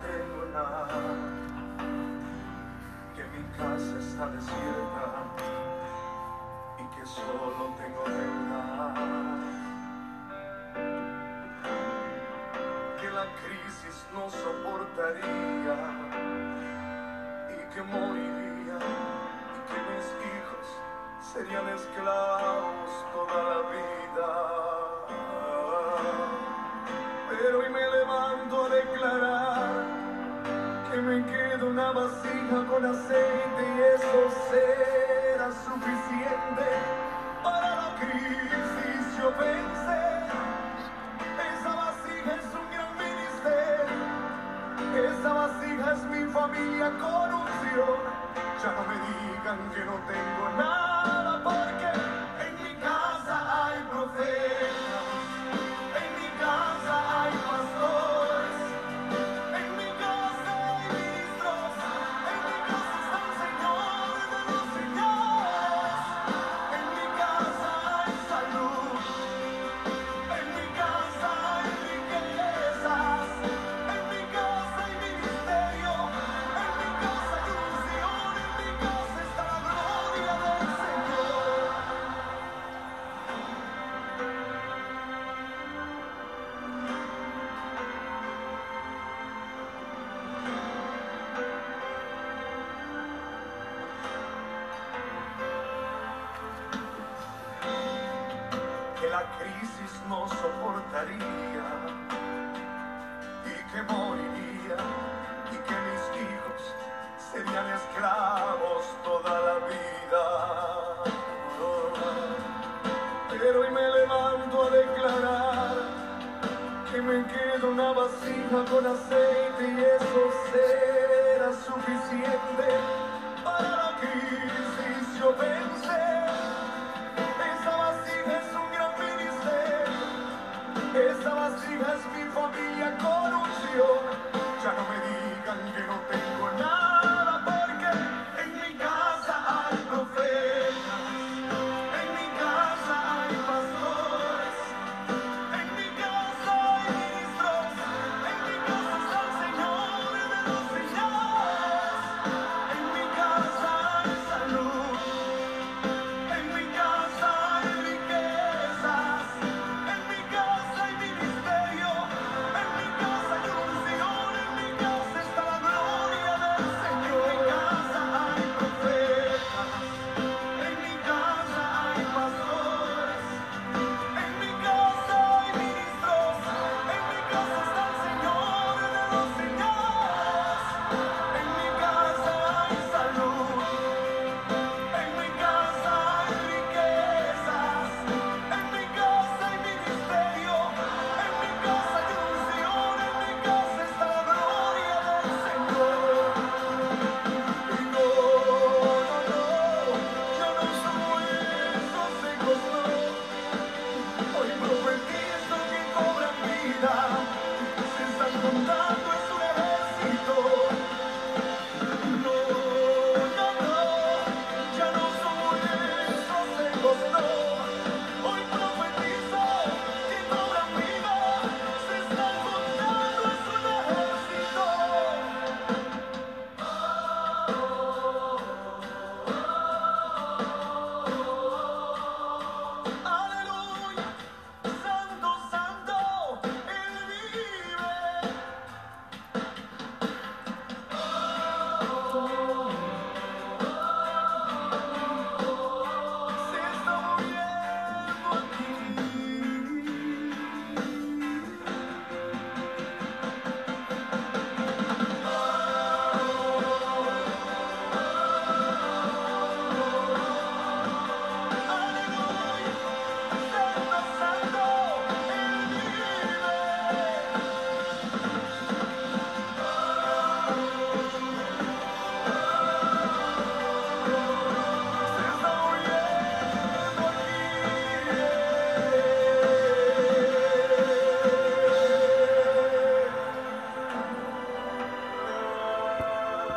tengo nada, que mi casa está desierta y que solo tengo deuda. Que la crisis no soportaría y que moriría y que mis hijos serían esclavos toda la vida. Una vasija con aceite y eso será suficiente para la crisis yo vencer. Esa vasija es un gran ministerio, esa vasija es mi familia con unción. Ya no me digan que no tengo nada crisis no soportaría y que moriría y que mis hijos serían esclavos toda la vida. Pero hoy me levanto a declarar que me queda una vasija con aceite y eso sé porque eso que cobra vida.